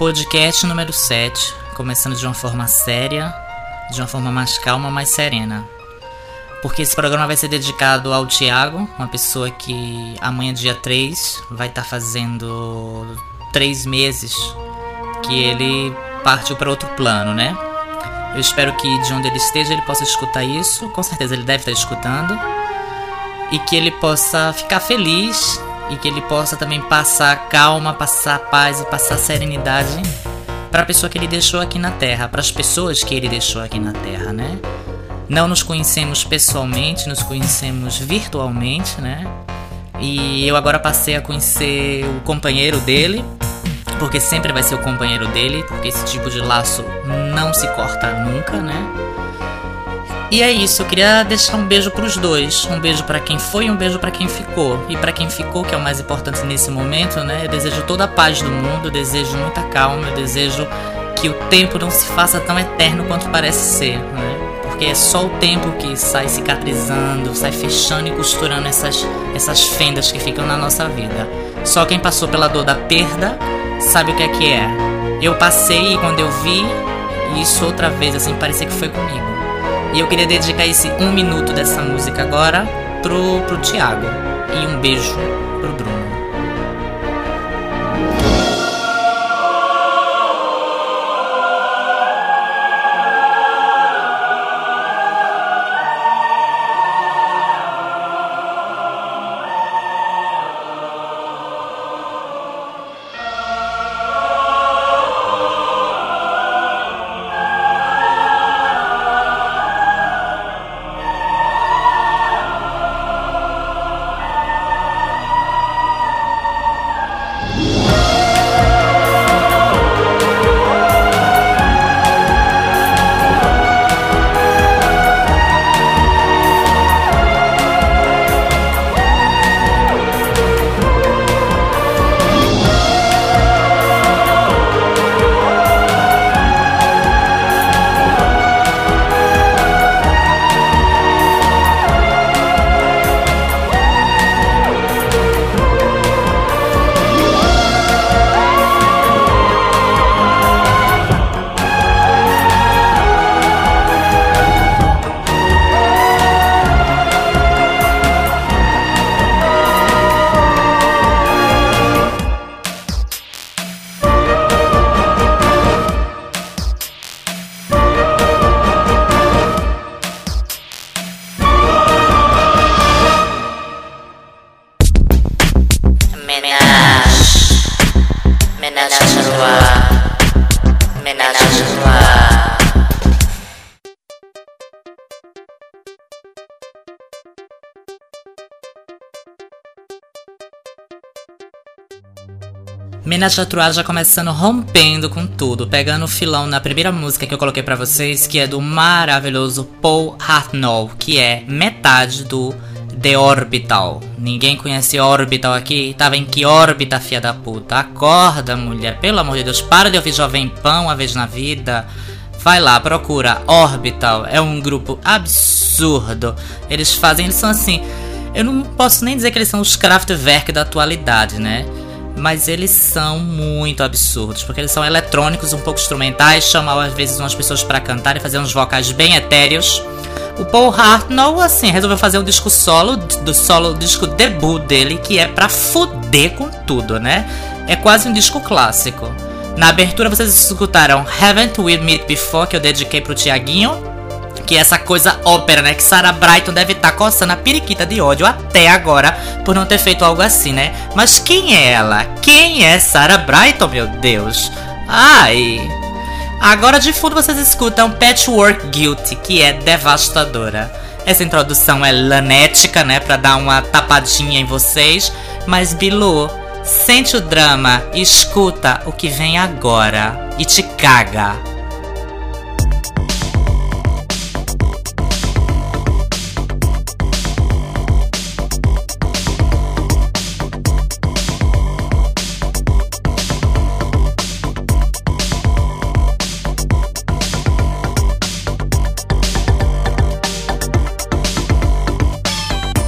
Podcast número 7, começando de uma forma séria, de uma forma mais calma, mais serena. Porque esse programa vai ser dedicado ao Tiago, uma pessoa que amanhã, dia 3, vai estar tá fazendo 3 meses que ele partiu para outro plano, né? Eu espero que de onde ele esteja ele possa escutar isso, com certeza ele deve estar escutando, e que ele possa ficar feliz e que ele possa também passar calma, passar paz e passar serenidade para a pessoa que ele deixou aqui na Terra, para as pessoas que ele deixou aqui na Terra, né? Não nos conhecemos pessoalmente, nos conhecemos virtualmente, né? E eu agora passei a conhecer o companheiro dele, porque sempre vai ser o companheiro dele, porque esse tipo de laço não se corta nunca, né? E é isso, eu queria deixar um beijo para os dois, um beijo para quem foi e um beijo para quem ficou. E para quem ficou, que é o mais importante nesse momento, né? Eu desejo toda a paz do mundo, eu desejo muita calma, eu desejo que o tempo não se faça tão eterno quanto parece ser, né? Porque é só o tempo que sai cicatrizando, sai fechando e costurando essas, essas fendas que ficam na nossa vida. Só quem passou pela dor da perda sabe o que é que é. Eu passei e quando eu vi isso outra vez, assim, parecia que foi comigo. E eu queria dedicar esse um minuto dessa música agora pro, pro Thiago. E um beijo pro Bruno. Menage à já começando rompendo com tudo, pegando o filão na primeira música que eu coloquei para vocês, que é do maravilhoso Paul Hartnell, que é metade do The Orbital. Ninguém conhece Orbital aqui? Tava em que órbita, fia da puta? Acorda, mulher, pelo amor de Deus, para de ouvir Jovem Pão uma vez na vida. Vai lá, procura Orbital. É um grupo absurdo. Eles fazem, eles são assim. Eu não posso nem dizer que eles são os Kraftwerk da atualidade, né? Mas eles são muito absurdos, porque eles são eletrônicos, um pouco instrumentais, chamam às vezes umas pessoas para cantar e fazer uns vocais bem etéreos. O Paul Hartnell, assim, resolveu fazer um disco solo, do solo, disco debut dele, que é pra fuder com tudo, né? É quase um disco clássico. Na abertura vocês escutaram Haven't We Met Before, que eu dediquei pro Tiaguinho que essa coisa ópera, né? Que Sarah Brighton deve estar tá coçando a periquita de ódio até agora por não ter feito algo assim, né? Mas quem é ela? Quem é Sarah Brighton, meu Deus? Ai. Agora de fundo vocês escutam Patchwork Guilty, que é devastadora. Essa introdução é lanética, né? Pra dar uma tapadinha em vocês. Mas Bilu, sente o drama e escuta o que vem agora. E te caga.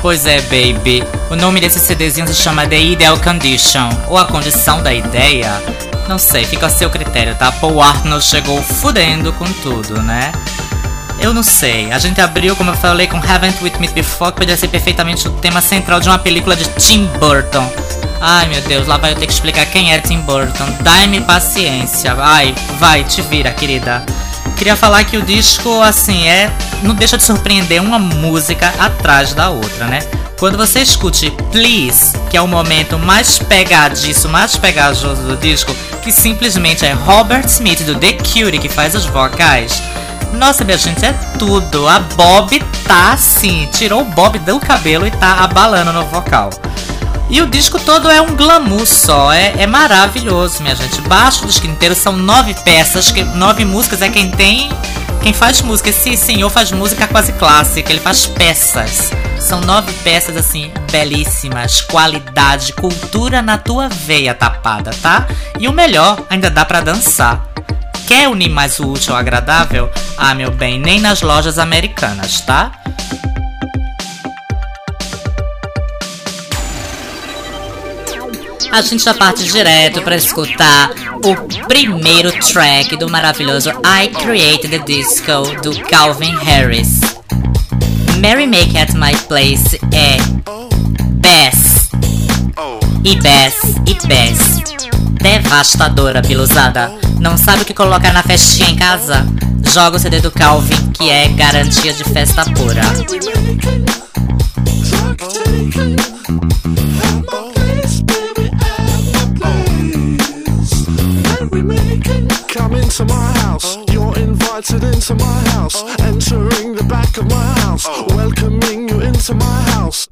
Pois é, baby. O nome desse CDzinho se chama The Ideal Condition, ou a condição da ideia. Não sei, fica a seu critério, tá? Paul Arnold chegou fudendo com tudo, né? Eu não sei. A gente abriu, como eu falei, com Haven't With Me Before, que podia ser perfeitamente o tema central de uma película de Tim Burton. Ai meu Deus, lá vai eu ter que explicar quem é Tim Burton. Dai-me paciência. Ai, vai, te vira, querida. Queria falar que o disco, assim, é. Não deixa de surpreender uma música atrás da outra, né? Quando você escute Please, que é o momento mais pegadiço, mais pegajoso do disco, que simplesmente é Robert Smith do The Cure que faz os vocais. Nossa, minha gente, é tudo. A Bob tá assim, tirou o Bob do cabelo e tá abalando no vocal. E o disco todo é um glamour só, é, é maravilhoso, minha gente. Baixo do disco inteiro são nove peças, que nove músicas é quem tem. Quem faz música, esse senhor faz música quase clássica, ele faz peças. São nove peças assim, belíssimas, qualidade, cultura na tua veia tapada, tá? E o melhor, ainda dá para dançar. Quer unir mais o útil ao agradável? Ah, meu bem, nem nas lojas americanas, tá? A gente já parte direto para escutar o primeiro track do maravilhoso I Created the Disco do Calvin Harris. Mary Make at My Place é Bass e Bass e Bass. Devastadora, pilosada. Não sabe o que colocar na festinha em casa? Joga o CD do Calvin, que é garantia de festa pura. Into my house. You're invited into my house. Entering the back of my house. Welcoming you into my house.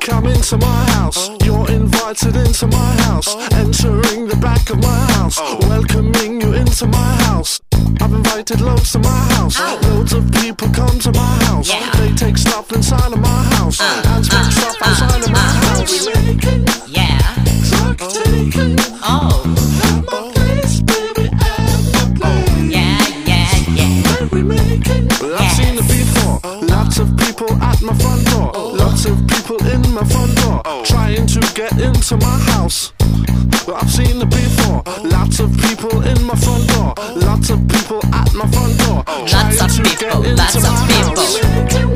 Come into my house. You're invited into my house. Entering the back of my house. Welcoming you into my house. I've invited loads to my house. Loads of people come to my house. They take stuff inside of my house. And take stuff outside of my house. Yeah. Oh. My front door. Lots of people in my front door trying to get into my house. I've seen it before. Lots of people in my front door. Lots of people at my front door. Trying lots of people. Lots of people.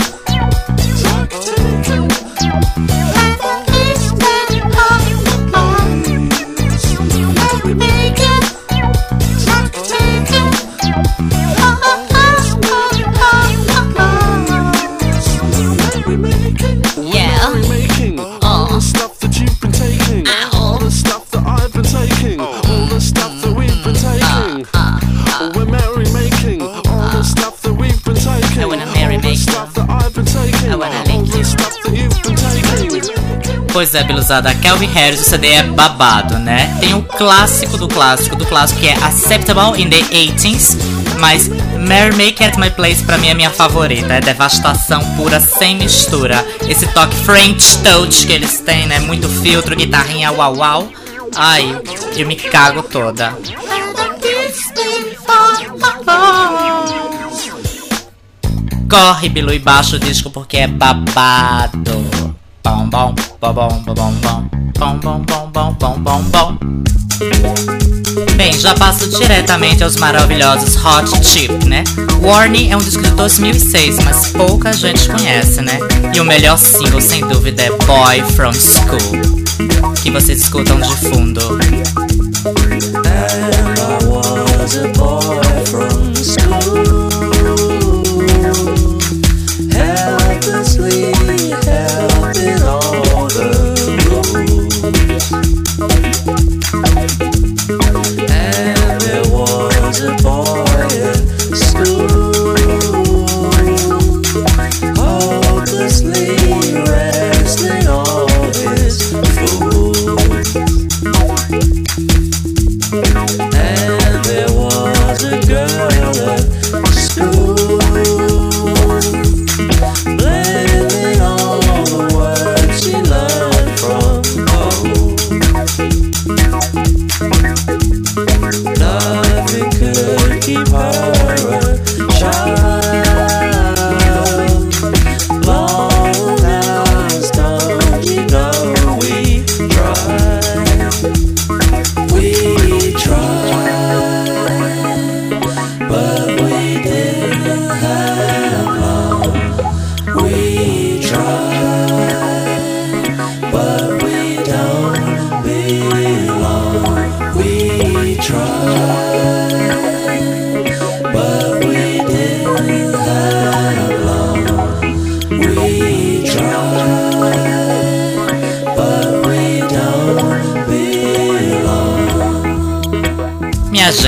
É, Biluzada, Calvin Harris, o CD é babado, né? Tem o clássico do clássico do clássico que é Acceptable in the 80s, mas Mary Make at My Place pra mim é minha favorita, é devastação pura, sem mistura. Esse toque French touch que eles têm, né? Muito filtro, guitarrinha uau uau. Ai, eu me cago toda. Corre, Bilu, e baixa o disco porque é babado. Bom, bom, bom, bom, bom, bom, bom, bom, bom, bom, bom, bom, bom. Bem, já passo diretamente aos maravilhosos Hot Chip, né? Warning é um disco de 2006, mas pouca gente conhece, né? E o melhor single, sem dúvida, é Boy From School, que vocês escutam de fundo. And I was a boy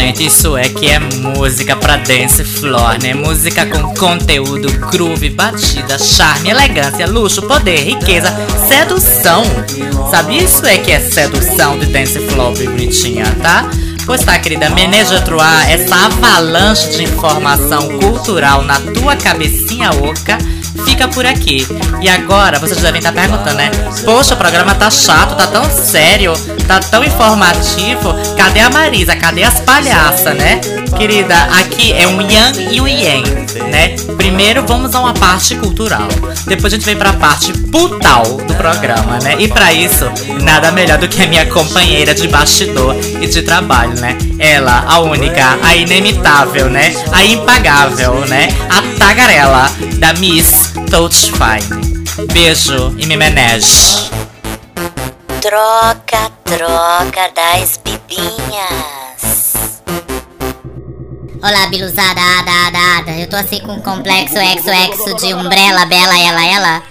gente, isso é que é música pra dance floor, né? Música com conteúdo, groove, batida, charme, elegância, luxo, poder, riqueza, sedução. Sabia isso é que é sedução de dance floor bonitinha, tá? Pois tá, querida, Meneja Troá, essa avalanche de informação cultural na tua cabecinha oca fica por aqui. E agora vocês devem estar perguntando, né? Poxa, o programa tá chato, tá tão sério, tá tão informativo. Cadê a Marisa? Cadê as palhaças, né? Querida, aqui é um yang e um yang, né? Primeiro vamos a uma parte cultural. Depois a gente vem pra parte putal do programa, né? E para isso, nada melhor do que a minha companheira de bastidor e de trabalho, né? Ela, a única, a inimitável, né? A impagável, né? A tagarela da Miss Touch Fine. Beijo e me menege. Troca, troca das bibinhas. Olá, biluzada, ada, ada, ada. Eu tô assim com um complexo exo, exo de umbrella, bela, ela, ela.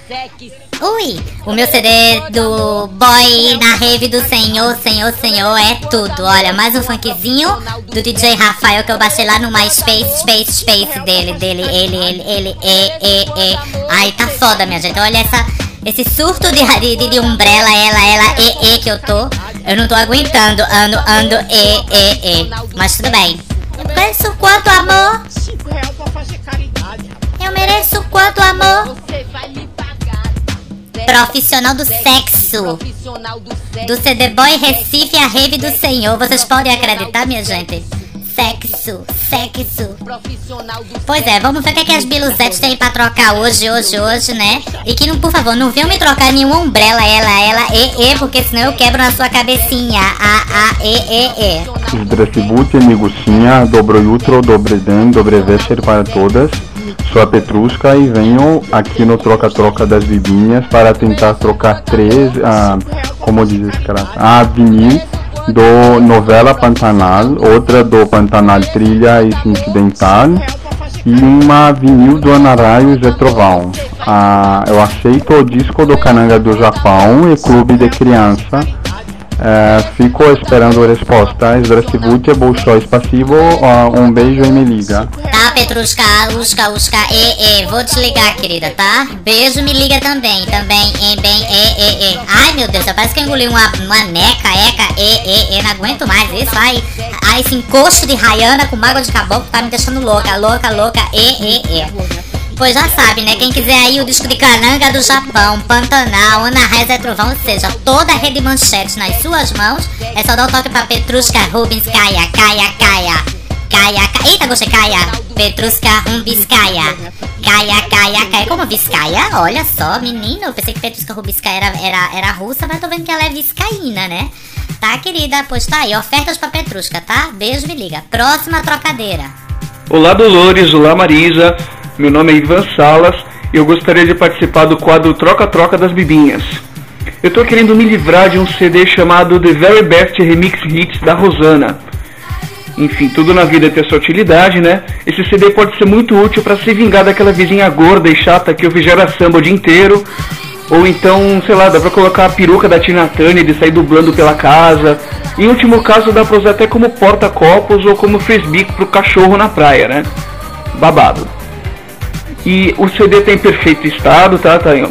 Ui, o meu CD do Boy na Rave do Senhor, Senhor, Senhor é tudo. Olha, mais um funkzinho do DJ Rafael que eu baixei lá no MySpace, Space, Space dele, dele, ele, ele, ele, e, e, e. Ai, tá foda, minha gente. Olha essa, esse surto de, de, de umbrella, ela, ela, e, e que eu tô. Eu não tô aguentando, ando, ando, e, e, e. Mas tudo bem. Eu mereço quanto amor? Eu mereço quanto amor? Profissional do sexo. Do CD Boy Recife a Rave do Senhor. Vocês podem acreditar, minha gente? Sexo, sexo. Pois é, vamos ver o que, é que as biluzetes têm pra trocar hoje, hoje, hoje, né? E que, não, por favor, não venham me trocar nenhum umbrella, ela, ela, e, e, porque senão eu quebro na sua cabecinha. A, a, e, e, e. Здравствуйте, Migucinha. Dobro jutro, dobre den, dobre večer para todas. Sou a Petrusca e venho aqui no Troca-Troca das Bibinhas para tentar trocar três, ah, como diz esse cara, a vinil do Novela Pantanal, outra do Pantanal Trilha Incidental e uma vinil do Anaraios de Trovão. Ah, eu aceito o disco do Cananga do Japão e Clube de Criança. Eh, fico esperando a resposta. Здравствуйте, большое спасибо. Ah, um beijo e me liga. Tá, Petrusca, Usca, Usca, e, e. Vou te ligar, querida, tá? Beijo, me liga também. Também, e, bem, e, e, e. Ai, meu Deus, parece que eu engoli uma, uma neca, eca, e, e, e. Não aguento mais isso. Ai, ai, esse encosto de Rayana com mágoa de caboclo tá me deixando louca, louca, louca, e, e, e. Pois já sabe, né? Quem quiser aí o disco de Cananga do Japão, Pantanal, Ana Raiz é Trovão, ou seja, toda a rede manchete nas suas mãos, é só dar um toque pra Petrushka Rubens Kaia, Kaia, Kaia. Kaia, Kaia. Eita, gostei, Kaia. Petrushka Rubinskaya. Kaia, Kaia, Kaia. Como Viscaia? Olha só, menino. Eu pensei que Petrushka Rubinskaya era, era, era russa, mas tô vendo que ela é viscaína, né? Tá, querida? Pois tá aí. Ofertas pra Petrushka, tá? Beijo, me liga. Próxima trocadeira. Olá Dolores, olá Marisa, meu nome é Ivan Salas e eu gostaria de participar do quadro Troca-Troca das Bibinhas. Eu tô querendo me livrar de um CD chamado The Very Best Remix Hits da Rosana. Enfim, tudo na vida tem sua utilidade, né? Esse CD pode ser muito útil para se vingar daquela vizinha gorda e chata que ouve gera samba o dia inteiro. Ou então, sei lá, dá pra colocar a peruca da Tina Turner de sair dublando pela casa. Em último caso, dá pra usar até como porta-copos ou como frisbee pro cachorro na praia, né? Babado. E o CD tá em perfeito estado, tá? Tá em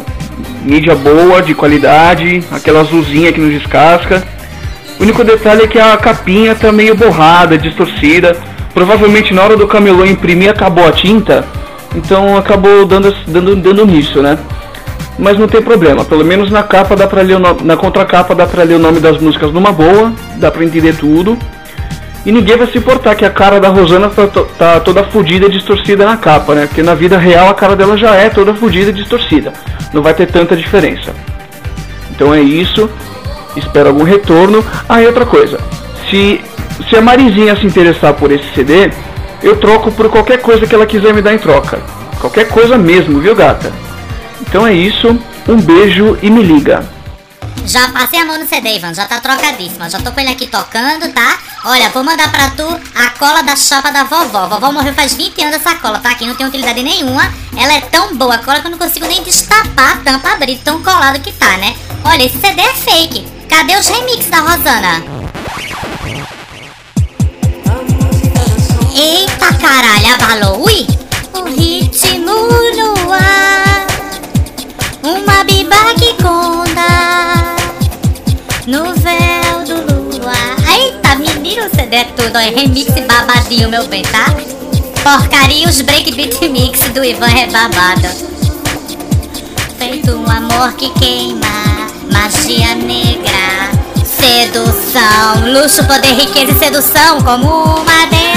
mídia boa, de qualidade, aquela azulzinha que não descasca. O único detalhe é que a capinha tá meio borrada, distorcida. Provavelmente na hora do camelô imprimir acabou a tinta, então acabou dando, dando, dando nisso, né? Mas não tem problema, pelo menos na capa dá pra ler o no... na contracapa dá pra ler o nome das músicas numa boa, dá pra entender tudo. E ninguém vai se importar que a cara da Rosana tá, tá toda fodida e distorcida na capa, né? Porque na vida real a cara dela já é toda fodida e distorcida. Não vai ter tanta diferença. Então é isso. Espero algum retorno. Ah, e outra coisa. Se, se a Marizinha se interessar por esse CD, eu troco por qualquer coisa que ela quiser me dar em troca. Qualquer coisa mesmo, viu, gata? Então é isso. Um beijo e me liga. Já passei a mão no CD, Ivan, já tá trocadíssima. Já tô com ele aqui tocando, tá? Olha, vou mandar pra tu a cola da chapa da vovó. Vovó morreu faz 20 anos essa cola, tá? Aqui não tem utilidade nenhuma. Ela é tão boa a cola que eu não consigo nem destapar a tampa abrir, tão colado que tá, né? Olha, esse CD é fake. Cadê os remixes da Rosana? Eita caralho, abalou. Ui! O ritmo no ar. Uma biba que conta. No véu CD é tudo. É remix babadinho, meu bem, tá? Porcaria os breakbeat mix do Ivan é babado. Feito um amor que queima. Magia negra. Sedução. Luxo, poder, riqueza e sedução. Como uma deusa.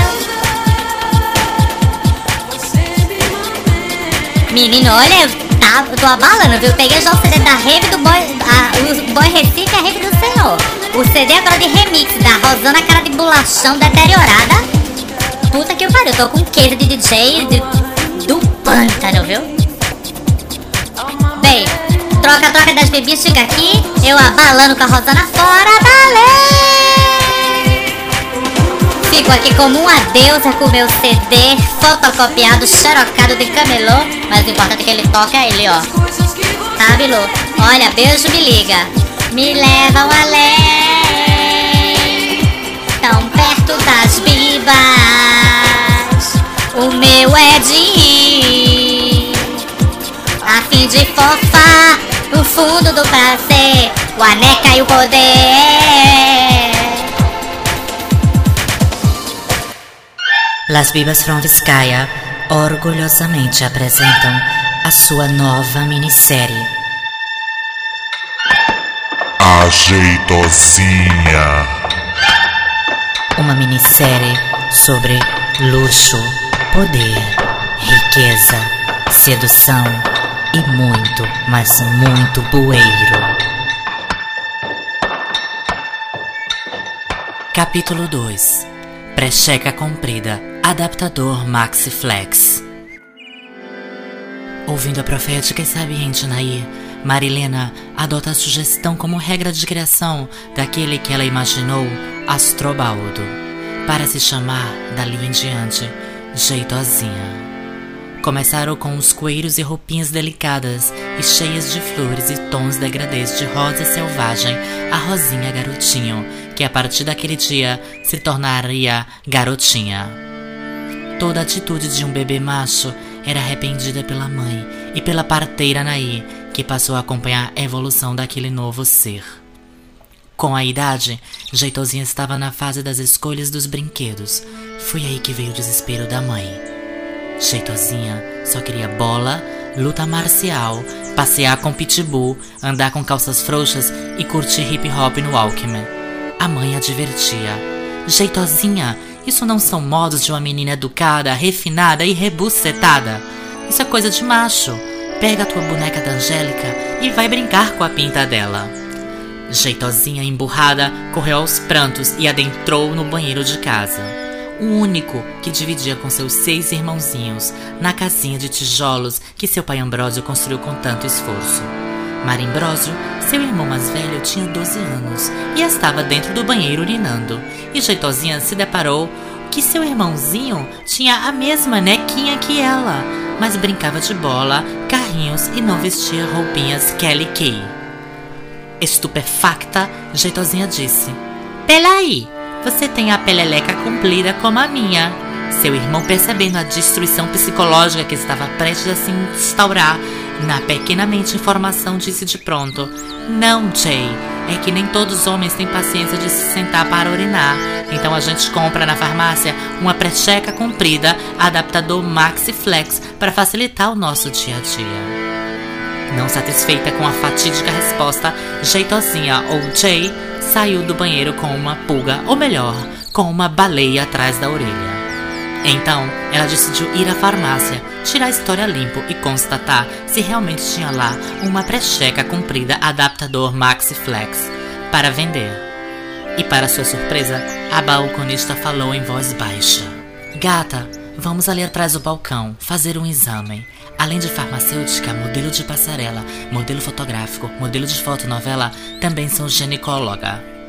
Menino, olha, tá, eu tô abalando, viu? Peguei já o CD da Rave do Boy, a, o Boy Recife a Rave do Senhor. O CD agora de remix da Rosana Cara de Bolachão Deteriorada. Puta que pariu, tô com queijo de DJ de, do pântano, viu? Bem, troca, troca das bebidas, fica aqui, eu abalando com a Rosana fora da lei. Fico aqui como uma deusa com meu CD fotocopiado, xerocado de camelô. Mas o importante é que ele toca é ele, ó. Tá, Bilu? Olha, beijo, me liga. Me levam além. Tão perto das bibas. O meu é de ir. A fim de fofar no fundo do prazer. O aneca e o poder. Las Bibas from Vizcaya orgulhosamente apresentam a sua nova minissérie. Ajeitosinha. Uma minissérie sobre luxo, poder, riqueza, sedução e muito, mas muito bueiro. Capítulo 2 Precheca comprida, adaptador Maxi Flex. Ouvindo a profética e sabiente Nair, Marilena adota a sugestão como regra de criação daquele que ela imaginou Astrobaldo, para se chamar, dali em diante, Jeitosinha. Começaram com os coeiros e roupinhas delicadas e cheias de flores e tons degradês de rosa selvagem a Rosinha Garotinho, que a partir daquele dia se tornaria Garotinha. Toda a atitude de um bebê macho era arrependida pela mãe e pela parteira Naí, que passou a acompanhar a evolução daquele novo ser. Com a idade, Jeitosinha estava na fase das escolhas dos brinquedos. Foi aí que veio o desespero da mãe. Jeitosinha só queria bola, luta marcial, passear com pitbull, andar com calças frouxas e curtir hip hop no Walkman. A mãe a divertia. Jeitosinha, isso não são modos de uma menina educada, refinada e rebucetada. Isso é coisa de macho. Pega a tua boneca da Angélica e vai brincar com a pinta dela. Jeitosinha emburrada correu aos prantos e adentrou no banheiro de casa o único que dividia com seus seis irmãozinhos na casinha de tijolos que seu pai Ambrósio construiu com tanto esforço. Marimbrósio, seu irmão mais velho, tinha 12 anos e estava dentro do banheiro urinando. E Jeitosinha se deparou que seu irmãozinho tinha a mesma nequinha que ela, mas brincava de bola, carrinhos e não vestia roupinhas Kelly Kay. Estupefacta, Jeitosinha disse: Pelaí, você tem a peleleca comprida como a minha. Seu irmão, percebendo a destruição psicológica que estava prestes a se instaurar na pequena mente informação, disse de pronto: Não, Jay, é que nem todos os homens têm paciência de se sentar para urinar. Então a gente compra na farmácia uma precheca comprida, adaptador Maxi Flex, para facilitar o nosso dia a dia. Não satisfeita com a fatídica resposta, Jeitosinha ou Jay saiu do banheiro com uma pulga, ou melhor, com uma baleia atrás da orelha. Então, ela decidiu ir à farmácia, tirar a história limpo e constatar se realmente tinha lá uma precheca comprida adaptador Maxi Flex para vender. E para sua surpresa, a balconista falou em voz baixa: Gata, vamos ali atrás do balcão fazer um exame. Além de farmacêutica, modelo de passarela, modelo fotográfico, modelo de fotonovela, também sou ginecóloga.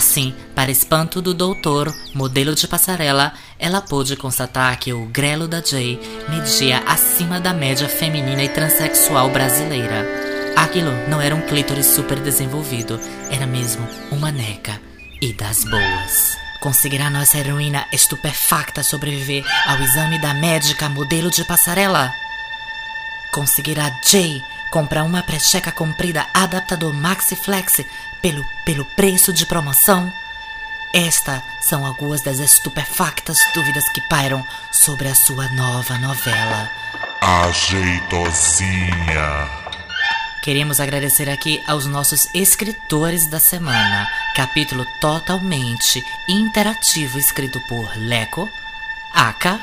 Assim, para espanto do doutor, modelo de passarela, ela pôde constatar que o grelo da Jay media acima da média feminina e transexual brasileira. Aquilo não era um clítoris super desenvolvido, era mesmo uma neca e das boas. Conseguirá nossa heroína estupefacta sobreviver ao exame da médica modelo de passarela? Conseguirá Jay comprar uma precheca comprida adaptador Maxi Flex pelo, pelo preço de promoção? Estas são algumas das estupefactas dúvidas que pairam sobre a sua nova novela. Ajeitosinha. Queremos agradecer aqui aos nossos escritores da semana. Capítulo totalmente interativo escrito por Leco, Aka,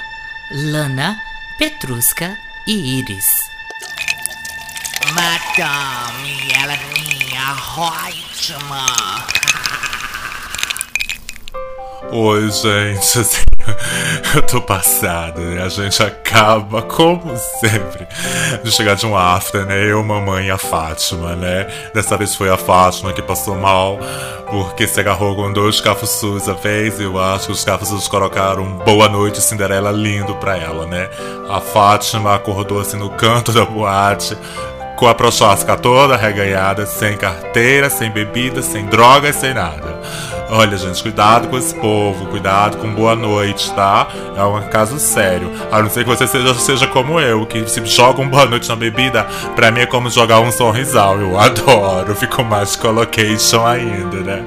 Lana, Petrusca e Iris. Madame, ela é minha ótima. Oi, gente, assim, eu tô passada, né? A gente acaba, como sempre, de chegar de um after, né? Eu, mamãe e a Fátima, né? Dessa vez foi a Fátima que passou mal, porque se agarrou com dois cafuçus a vez, e eu acho que os cafuçus colocaram boa noite Cinderela lindo pra ela, né? A Fátima acordou assim no canto da boate, com a prochasca toda reganhada, sem carteira, sem bebida, sem drogas, sem nada. Olha, gente, cuidado com esse povo, cuidado com boa noite, tá? É um caso sério. A não ser que você seja, seja como eu, que se joga um boa noite na bebida, pra mim é como jogar um sorrisal. Eu adoro, fico mais colocation ainda, né?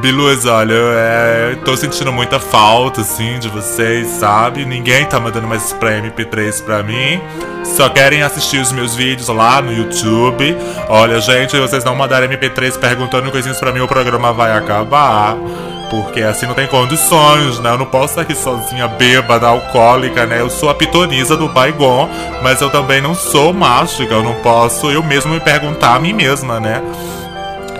Biluz, olha, eu é, tô sentindo muita falta, assim, de vocês, sabe? Ninguém tá mandando mais spray MP3 pra mim. Só querem assistir os meus vídeos lá no YouTube. Olha, gente, vocês não mandarem MP3 perguntando coisinhas pra mim, o programa vai acabar. Porque assim não tem condições, né? Eu não posso estar aqui sozinha, bêbada, alcoólica, né? Eu sou a pitonisa do Baigon, mas eu também não sou mágica. Eu não posso eu mesmo me perguntar a mim mesma, né?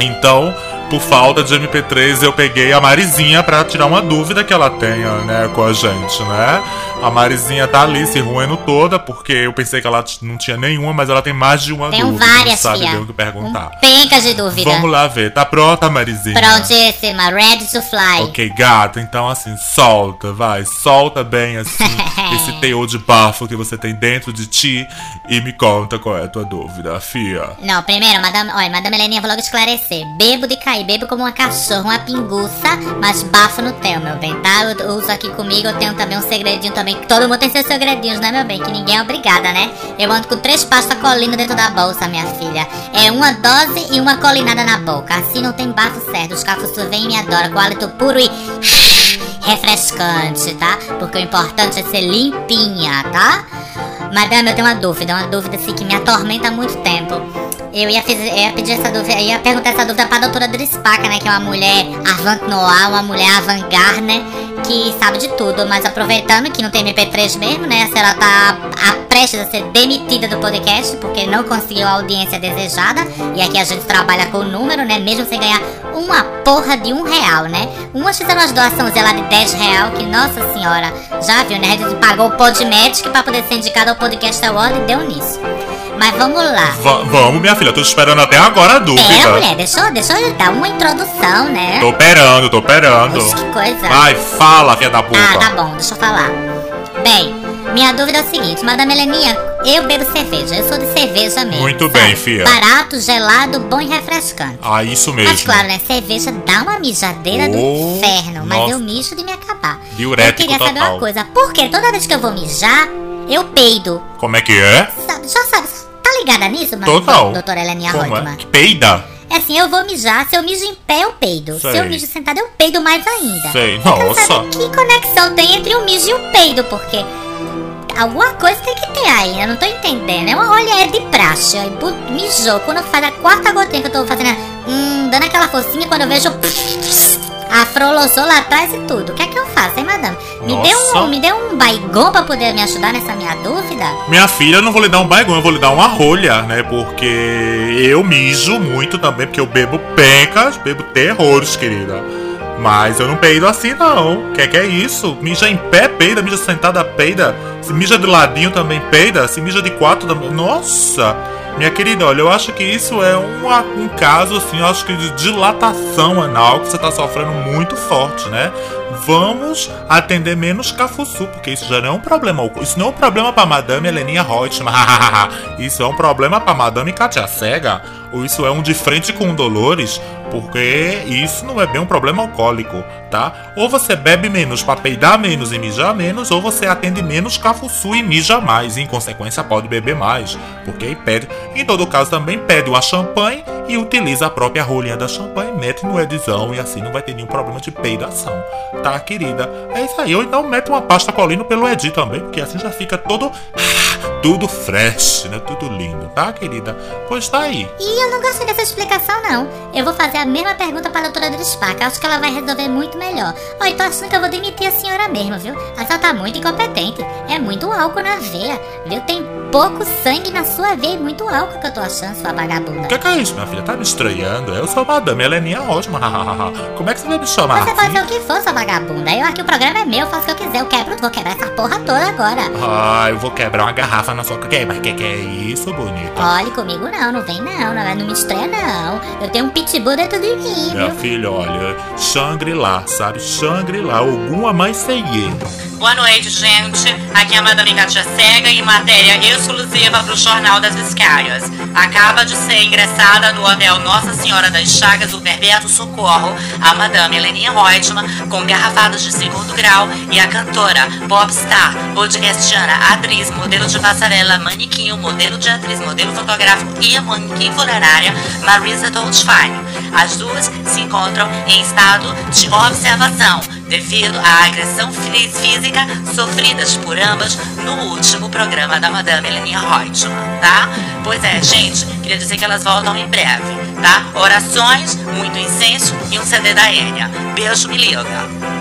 Então, por falta de MP3, eu peguei a Marizinha pra tirar uma dúvida que ela tenha, né, com a gente, né? A Marizinha tá ali se ruendo toda, porque eu pensei que ela não tinha nenhuma, mas ela tem mais de uma Tenho dúvida. não várias, sabe fia. bem o que perguntar. Um pencas de dúvida. Vamos lá ver. Tá pronta, Marizinha? Prontíssima, ready to fly. Ok, gata, então assim, solta, vai, solta bem assim esse teor de bafo que você tem dentro de ti e me conta qual é a tua dúvida, fia. Não, primeiro, madame, olha, madame Heleninha, vou logo esclarecer. Bebo de cair, bebo como uma cachorra, uma pinguça, mas bafo no teu, meu bem, tá? Eu uso aqui comigo, eu tenho também um segredinho também, que todo mundo tem seus segredinhos, né, meu bem? Que ninguém é obrigada, né? Eu ando com três pastas colina dentro da bolsa, minha filha. É uma dose e uma colinada na boca. Assim não tem bafo certo. Os cafuçus vêm e me adoram, com hálito puro e refrescante, tá? Porque o importante é ser limpinha, tá? Madame, eu tenho uma dúvida, uma dúvida assim que me atormenta há muito tempo. Eu ia, fiz- eu ia pedir essa dúvida, ia perguntar essa dúvida pra doutora Drispaca, né? Que é uma mulher avant noir, uma mulher avant-garde, né? Que sabe de tudo, mas aproveitando que não tem MP3 mesmo, né? Se ela tá a prestes a ser demitida do podcast, porque não conseguiu a audiência desejada. E aqui a gente trabalha com número, né? Mesmo sem ganhar uma porra de um real, né? Umas fizeram umas doações lá de 10 real, que nossa senhora, já viu, né? A gente pagou o Podmatic pra poder ser indicado ao Podcast Award e deu nisso. Mas vamos lá. Va- vamos, minha filha, tô esperando até agora a dúvida. Pera, mulher, deixa, eu- deixa eu dar uma introdução, né? Tô operando, tô operando. Ixi, que coisa. Vai, fala, filha da puta. Ah, tá bom, deixa eu falar. Bem, minha dúvida é o seguinte, Madame Heleninha, eu bebo cerveja, eu sou de cerveja mesmo. Muito sabe? bem, fia. Barato, gelado, bom e refrescante. Ah, isso mesmo. Mas claro, né? Cerveja dá uma mijadeira do Oh, inferno, mas nossa. eu mijo de me acabar. Diurético eu queria saber total. uma coisa, por que toda vez que eu vou mijar, eu peido? Como é que é? Sabe, já sabe, tá ligada nisso, mas Total. doutora Heleninha Como Reutemann? é? Que peida? É assim, eu vou mijar, se eu mijo em pé, eu peido. Sei. Se eu mijo sentada, eu peido mais ainda. Sei, Eu nossa. que conexão tem entre o mijo e o peido, porque alguma coisa tem que ter aí, eu não tô entendendo. É uma olha, é de praxe, ó, e bu- mijou. Quando faz a quarta gotinha que eu tô fazendo, hum, dando aquela forcinha, quando eu vejo, afrolosou lá atrás e tudo. O que é que eu faço, hein, madame? Me dê Nossa. um, me dê um baigon pra poder me ajudar nessa minha dúvida? Minha filha, eu não vou lhe dar um baigão, eu vou lhe dar uma rolha, né? Porque eu mijo muito também, porque eu bebo pencas, bebo terrores, querida. Mas eu não peido assim, não. Que que é isso? Mija em pé, peida. Mija sentada, peida. Se mija de ladinho também, peida. Se mija de quatro também. Nossa! Minha querida, olha, eu acho que isso é um, um caso, assim, eu acho que de dilatação anal que você tá sofrendo muito forte, né? Vamos atender menos cafuçu, porque isso já não é um problema. Isso não é um problema pra Madame Heleninha Reutemann. isso é um problema pra Madame Katia Cega. Ou isso é um de frente com Dolores, porque isso não é bem um problema alcoólico, tá? Ou você bebe menos para peidar menos e mijar menos, ou você atende menos cafuçu e mija mais, e em consequência pode beber mais, porque aí pede. Em todo caso também pede uma champanhe e utiliza a própria rolinha da champanhe, mete no edizão e assim não vai ter nenhum problema de peidação, tá, querida? É isso aí. Ou então mete uma pasta colino pelo edi também, porque assim já fica todo tudo fresh, né? Tudo lindo, tá, querida? Pois tá aí. E eu não gostei dessa explicação, não. Eu vou fazer a mesma pergunta para a doutora Drispaca. Acho que ela vai resolver muito melhor. Ó, então achando que eu vou demitir a senhora mesmo, viu? A senhora tá muito incompetente. É muito álcool na veia, viu? Tem pouco sangue na sua veia e muito álcool que eu tô achando, sua vagabunda. O que, que, é isso, minha filha? Tá me estranhando? Eu sou a madame Heleninha ótima. Como é que você vai me chamar? Você pode ser o que for, sua vagabunda. Eu aqui o programa é meu, eu faço o que eu quiser. Eu quebro, vou quebrar essa porra toda agora. Ah, eu vou quebrar uma garrafa na sua. Que, mas que que é isso, bonita? Olhe comigo não, não vem não, não, não me estreia não. Eu tenho um pitbull dentro de mim. Minha filha, olha, Shangri-La, sabe? Shangri-La, alguma mais sei. Boa noite, gente. Aqui é a Madame Katia Cega e matéria exclusiva para o Jornal das Viscárias. Acaba de ser ingressada no Hotel Nossa Senhora das Chagas, o Perpétuo Socorro, a Madame Heleninha Reutemann, com garrafadas de segundo grau, e a cantora, popstar, podcastiana, atriz, modelo de passarela, manequim, modelo de atriz, modelo fotográfico e manequim funerária, Marisa Dolchfine. As duas se encontram em estado de observação devido à agressão física sofridas por ambas no último programa da Madame Heleninha Reutemann, tá? Pois é, gente, queria dizer que elas voltam em breve, tá? Orações, muito incenso e um CD da Enya. Beijo, me liga.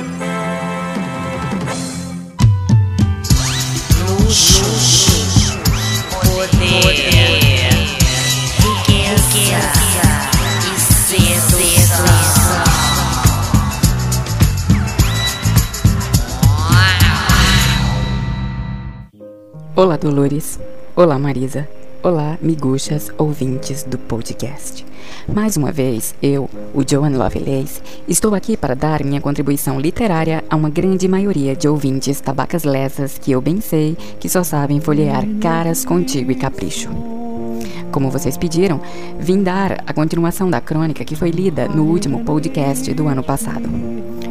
Olá, Dolores. Olá, Marisa. Olá, miguxas ouvintes do podcast. Mais uma vez, eu, o Joan Lovelace, estou aqui para dar minha contribuição literária a uma grande maioria de ouvintes tabacas lesas que eu bem sei que só sabem folhear caras contigo e capricho. Como vocês pediram, vim dar a continuação da crônica que foi lida no último podcast do ano passado.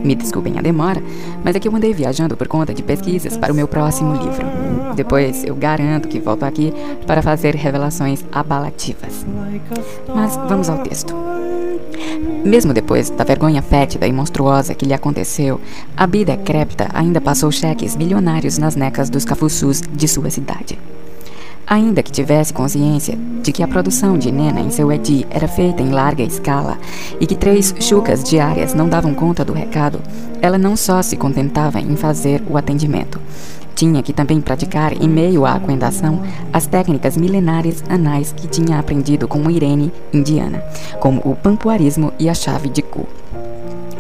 Me desculpem a demora, mas é que eu andei viajando por conta de pesquisas para o meu próximo livro. Depois eu garanto que volto aqui para fazer revelações abalativas. Mas vamos ao texto. Mesmo depois da vergonha fétida e monstruosa que lhe aconteceu, a Bida decrépita ainda passou cheques bilionários nas necas dos cafuçus de sua cidade. Ainda que tivesse consciência de que a produção de Nena em seu Edi era feita em larga escala e que três chucas diárias não davam conta do recado, ela não só se contentava em fazer o atendimento. Tinha que também praticar, em meio à aquendação, as técnicas milenares anais que tinha aprendido com Irene indiana, como o pampuarismo e a chave de cu.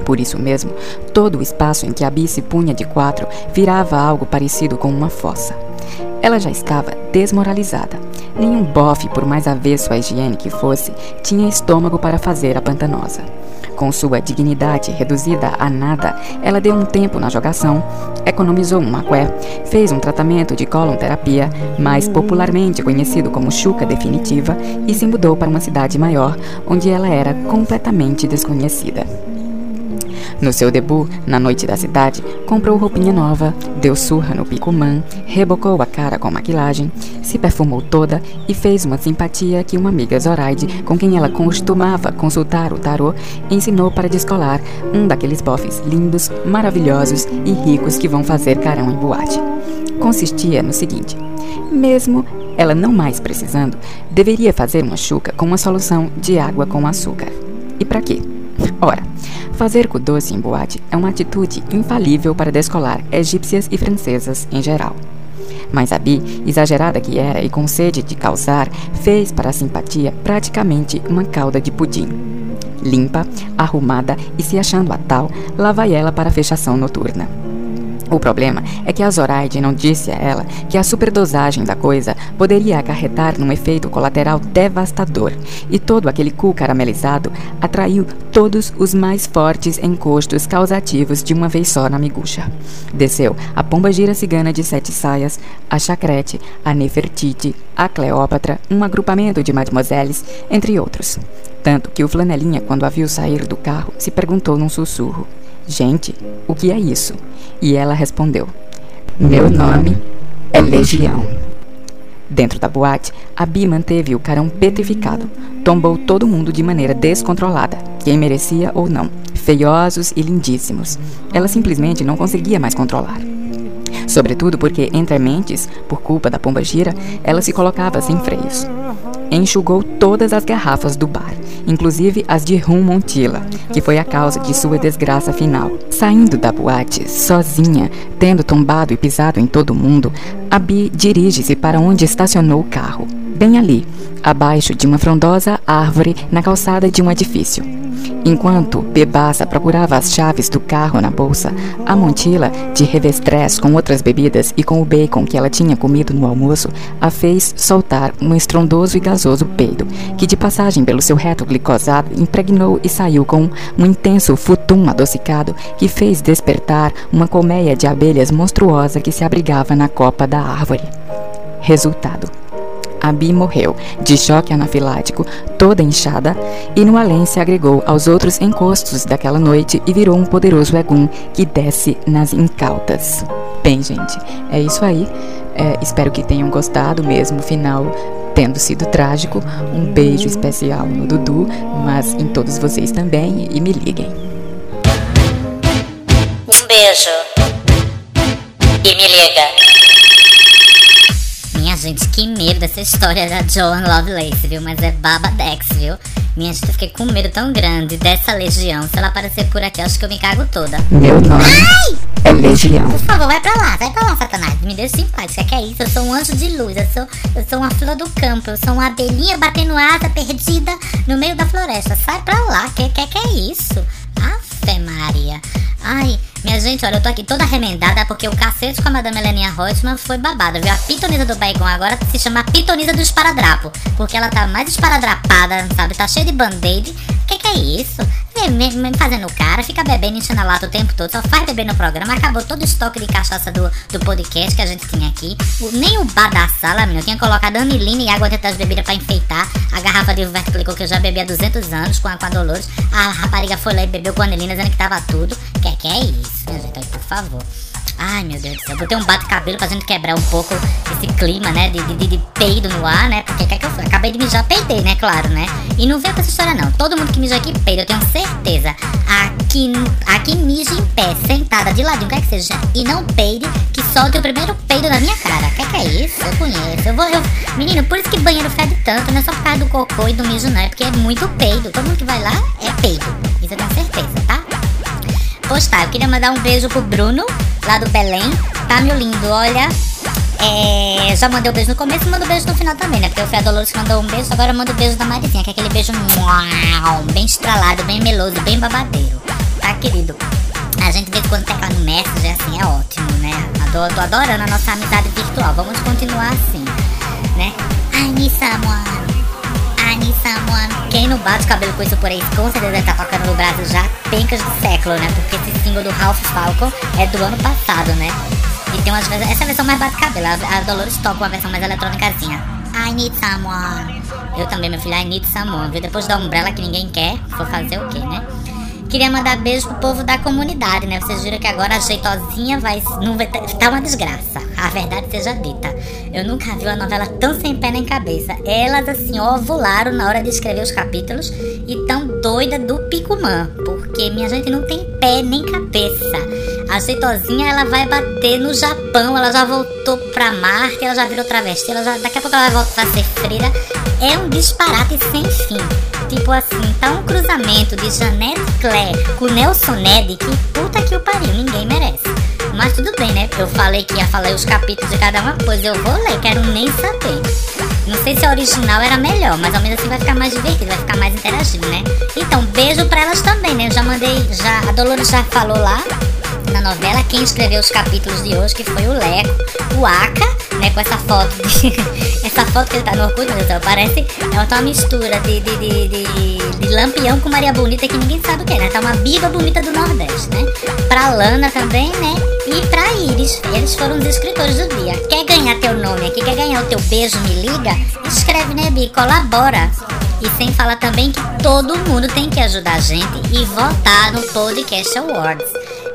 Por isso mesmo, todo o espaço em que a Bi se punha de quatro virava algo parecido com uma fossa. Ela já estava desmoralizada. Nenhum bofe, por mais avesso à higiene que fosse, tinha estômago para fazer a pantanosa. Com sua dignidade reduzida a nada, ela deu um tempo na jogação, economizou um maqué, fez um tratamento de colon-terapia, mais popularmente conhecido como chuca definitiva, e se mudou para uma cidade maior, onde ela era completamente desconhecida. No seu debut, na noite da cidade, comprou roupinha nova, deu surra no picumã, rebocou a cara com maquilagem, se perfumou toda e fez uma simpatia que uma amiga Zoraide, com quem ela costumava consultar o tarô, ensinou para descolar um daqueles bofes lindos, maravilhosos e ricos que vão fazer carão em boate. Consistia no seguinte: mesmo ela não mais precisando, deveria fazer uma chuca com uma solução de água com açúcar. E para quê? Ora, fazer cu doce em boate é uma atitude infalível para descolar egípcias e francesas em geral. Mas a Bi, exagerada que era e com sede de causar, fez para a simpatia praticamente uma cauda de pudim. Limpa, arrumada e se achando a tal, lá vai ela para a fechação noturna. O problema é que a Zoraide não disse a ela que a superdosagem da coisa poderia acarretar num efeito colateral devastador, e todo aquele cu caramelizado atraiu todos os mais fortes encostos causativos de uma vez só na miguxa. Desceu a pomba gira cigana de sete saias, a chacrete, a Nefertiti, a Cleópatra, um agrupamento de mademoiselles, entre outros. Tanto que o flanelinha, quando a viu sair do carro, se perguntou num sussurro: Gente, o que é isso? E ela respondeu: Meu nome é Legião. Dentro da boate, a Bi manteve o carão petrificado. Tombou todo mundo de maneira descontrolada, quem merecia ou não, feiosos e lindíssimos. Ela simplesmente não conseguia mais controlar. Sobretudo porque, entre mentes, por culpa da pomba gira, ela se colocava sem freios. Enxugou todas as garrafas do bar, inclusive as de rum Montila, que foi a causa de sua desgraça final. Saindo da boate, sozinha, tendo tombado e pisado em todo mundo, a Bi dirige-se para onde estacionou o carro, bem ali, abaixo de uma frondosa árvore na calçada de um edifício. Enquanto Bebaça procurava as chaves do carro na bolsa, a Montila, de revestrez com outras bebidas e com o bacon que ela tinha comido no almoço, a fez soltar um estrondoso e gasoso peido, que de passagem pelo seu reto glicosado impregnou e saiu com um intenso futum adocicado que fez despertar uma colmeia de abelhas monstruosa que se abrigava na copa da árvore. Resultado. A Bi morreu, de choque anafilático, toda inchada, e no além se agregou aos outros encostos daquela noite e virou um poderoso egum que desce nas incautas. Bem, gente, é isso aí. É, espero que tenham gostado mesmo, final tendo sido trágico. Um beijo especial no Dudu, mas em todos vocês também, e me liguem. Um beijo. E me liga. Gente, que medo dessa história da Joan Lovelace, viu? Mas é babadex, viu? Minha gente, eu fiquei com medo tão grande dessa legião. Se ela aparecer por aqui, eu acho que eu me cago toda. Meu nome é Legião. Por favor, vai pra lá, vai pra lá, Satanás. Me deixa em paz. O que é, isso? Eu sou um anjo de luz. Eu sou, eu sou uma flor do campo. Eu sou uma abelhinha batendo asa perdida no meio da floresta. Sai pra lá. Que que, que é isso? Ave Maria. Ai, minha gente, olha, eu tô aqui toda remendada porque o cacete com a Madame Heleninha Reutemann foi babado, viu? A pitonisa do bacon agora se chama pitonisa do esparadrapo, porque ela tá mais esparadrapada, sabe? Tá cheia de band-aid. Que que é isso? Fazendo cara, fica bebendo, enchendo a lata o tempo todo, só faz beber no programa. Acabou todo o estoque de cachaça do, do podcast que a gente tinha aqui. O- nem o bar da sala, menino, tinha colocado anilina e água dentro das bebidas pra enfeitar. A garrafa de Clicou que eu já bebi há 200 anos com a, com a Dolores. A rapariga foi lá e bebeu com anilina dizendo que tava tudo. Que que é isso, minha gente? Por favor. Ai, meu Deus do céu. Botei um bate-cabelo gente quebrar um pouco esse clima, né? De, de, de- peido no ar, né? Porque quer que eu? Acabei de mijar, peidei, né? Claro, né? E não vem com essa história, não. Todo mundo que mija aqui peida, eu tenho certeza. Aqui, aqui mija em pé, sentada, de ladinho, quer que seja. E não peide, que solte o primeiro peido na minha cara. Quer que é isso? Eu conheço. Eu vou. Eu... Menino, por isso que banheiro fede tanto, não é só por causa do cocô e do mijo, não. É porque é muito peido. Todo mundo que vai lá é peido. Isso eu tenho certeza, tá? Pois tá, eu queria mandar um beijo pro Bruno, lá do Belém. Tá, meu lindo? Olha, é, já mandei o beijo no começo e mando o beijo no final também, né? Porque o Fé Dolores mandou um beijo, agora eu mando o beijo da Marizinha, que é aquele beijo muau, bem estralado, bem meloso, bem babadeiro. Tá, querido? A gente em quando tecla no Messenger, assim, é ótimo, né? Adoro, tô adorando a nossa amizade virtual. Vamos continuar assim, né? I need someone. Quem não bate cabelo com isso por aí, com certeza deve estar tocando no Brasil já pencas de século, né? Porque esse single do Ralph Falcon é do ano passado, né? E tem umas vezes. Essa é versão mais bate cabelo. A, a Dolores toca uma versão mais eletrônicazinha. I need someone. Eu também, meu filho, I need someone. Viu? Depois da Umbrella que ninguém quer, vou fazer o quê, né? Queria mandar beijo pro povo da comunidade, né? Vocês viram que agora a jeitosinha vai. Não vai tá tá uma desgraça. A verdade seja dita. Eu nunca vi uma novela tão sem pé nem cabeça. Elas, assim, ovularam na hora de escrever os capítulos e tão doida do Picumã. Porque minha gente não tem pé nem cabeça. A jeitosinha, ela vai bater no Japão. Ela já voltou pra Marte, ela já virou travesti. Ela já, daqui a pouco ela vai voltar a ser freira. É um disparate sem fim. Tipo assim, tá um cruzamento de Janete Claire com Nelson Ned que puta que o pariu, ninguém merece. Mas tudo bem, né? Eu falei que ia falar os capítulos de cada uma coisa, eu vou ler, quero nem saber. Não sei se a original era melhor, mas ao menos assim vai ficar mais divertido, vai ficar mais interagido, né? Então, beijo pra elas também, né? Eu já mandei, já, a Dolores já falou lá na novela. Quem escreveu os capítulos de hoje, que foi o Leco, o Aka, né? Com essa foto. Essa foto que ele tá no Orkut, meu Deus parece. É uma mistura de, de, de, de, de Lampião com Maria Bonita, que ninguém sabe o que é, né? Tá uma biba bonita do Nordeste, né? Pra Lana também, né? E pra Iris. Eles foram os escritores do dia. Quer ganhar teu nome aqui? Quer ganhar o teu beijo? Me liga? Escreve, né, Bi? Colabora. E sem falar também que todo mundo tem que ajudar a gente e votar no Podcast Awards.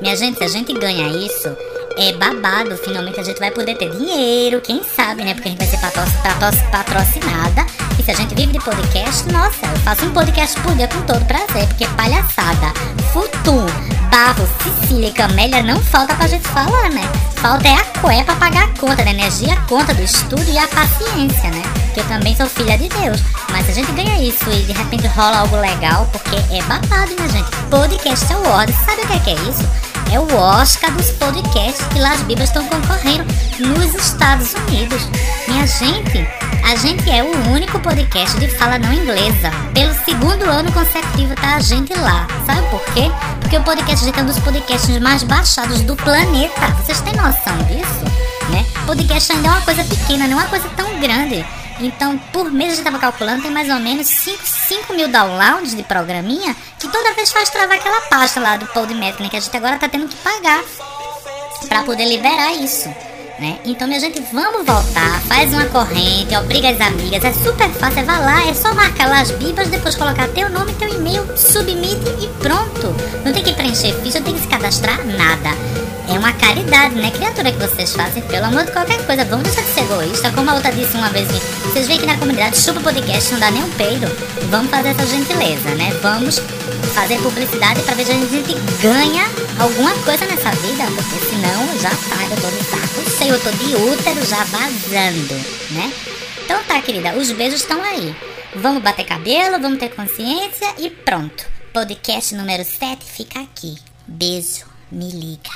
Minha gente, se a gente ganha isso, é babado. Finalmente a gente vai poder ter dinheiro, quem sabe, né? Porque a gente vai ser patro patro patrocinada. E se a gente vive de podcast, nossa, eu faço um podcast por dia com todo prazer, porque palhaçada, futum, barro, Cecília e Camélia não falta pra gente falar, né? Falta é a cué pra pagar a conta da energia, a conta do estudo e a paciência, né? Que eu também sou filha de Deus. Mas a gente ganha isso e de repente rola algo legal, porque é babado, minha gente. Podcast Awards, sabe o que é, que é isso? É o Oscar dos podcasts que Las Bibas estão concorrendo nos Estados Unidos. Minha gente, a gente é o único podcast de fala não inglesa. Pelo segundo ano consecutivo tá a gente lá. Sabe por quê? Porque o podcast é um dos podcasts mais baixados do planeta. Vocês têm noção disso? Né? Podcast ainda é uma coisa pequena, não é uma coisa tão grande. Então, por mês a gente tava calculando, tem mais ou menos 5, 5 mil downloads de programinha que toda vez faz travar aquela pasta lá do Podmetric, né, que a gente agora tá tendo que pagar para poder liberar isso. Né? Então, minha gente, vamos voltar, faz uma corrente, obriga as amigas, é super fácil, é vai lá, é só marcar lá as bibas, depois colocar teu nome, teu e-mail, submite e pronto. Não tem que preencher ficha, não tem que se cadastrar, nada. É uma caridade, né, criatura, que vocês fazem, pelo amor de qualquer coisa. Vamos deixar de ser egoísta, como a outra disse uma vez. Vocês veem que na comunidade chupa podcast, não dá nem um peido. Vamos fazer essa gentileza, né? Vamos fazer publicidade pra ver se a gente ganha alguma coisa nessa vida, porque senão já tá, eu tô de saco cheio, eu tô de útero já vazando, né? Então tá, querida, os beijos estão aí. Vamos bater cabelo, vamos ter consciência e pronto. Podcast número 7 fica aqui. Beijo, me liga.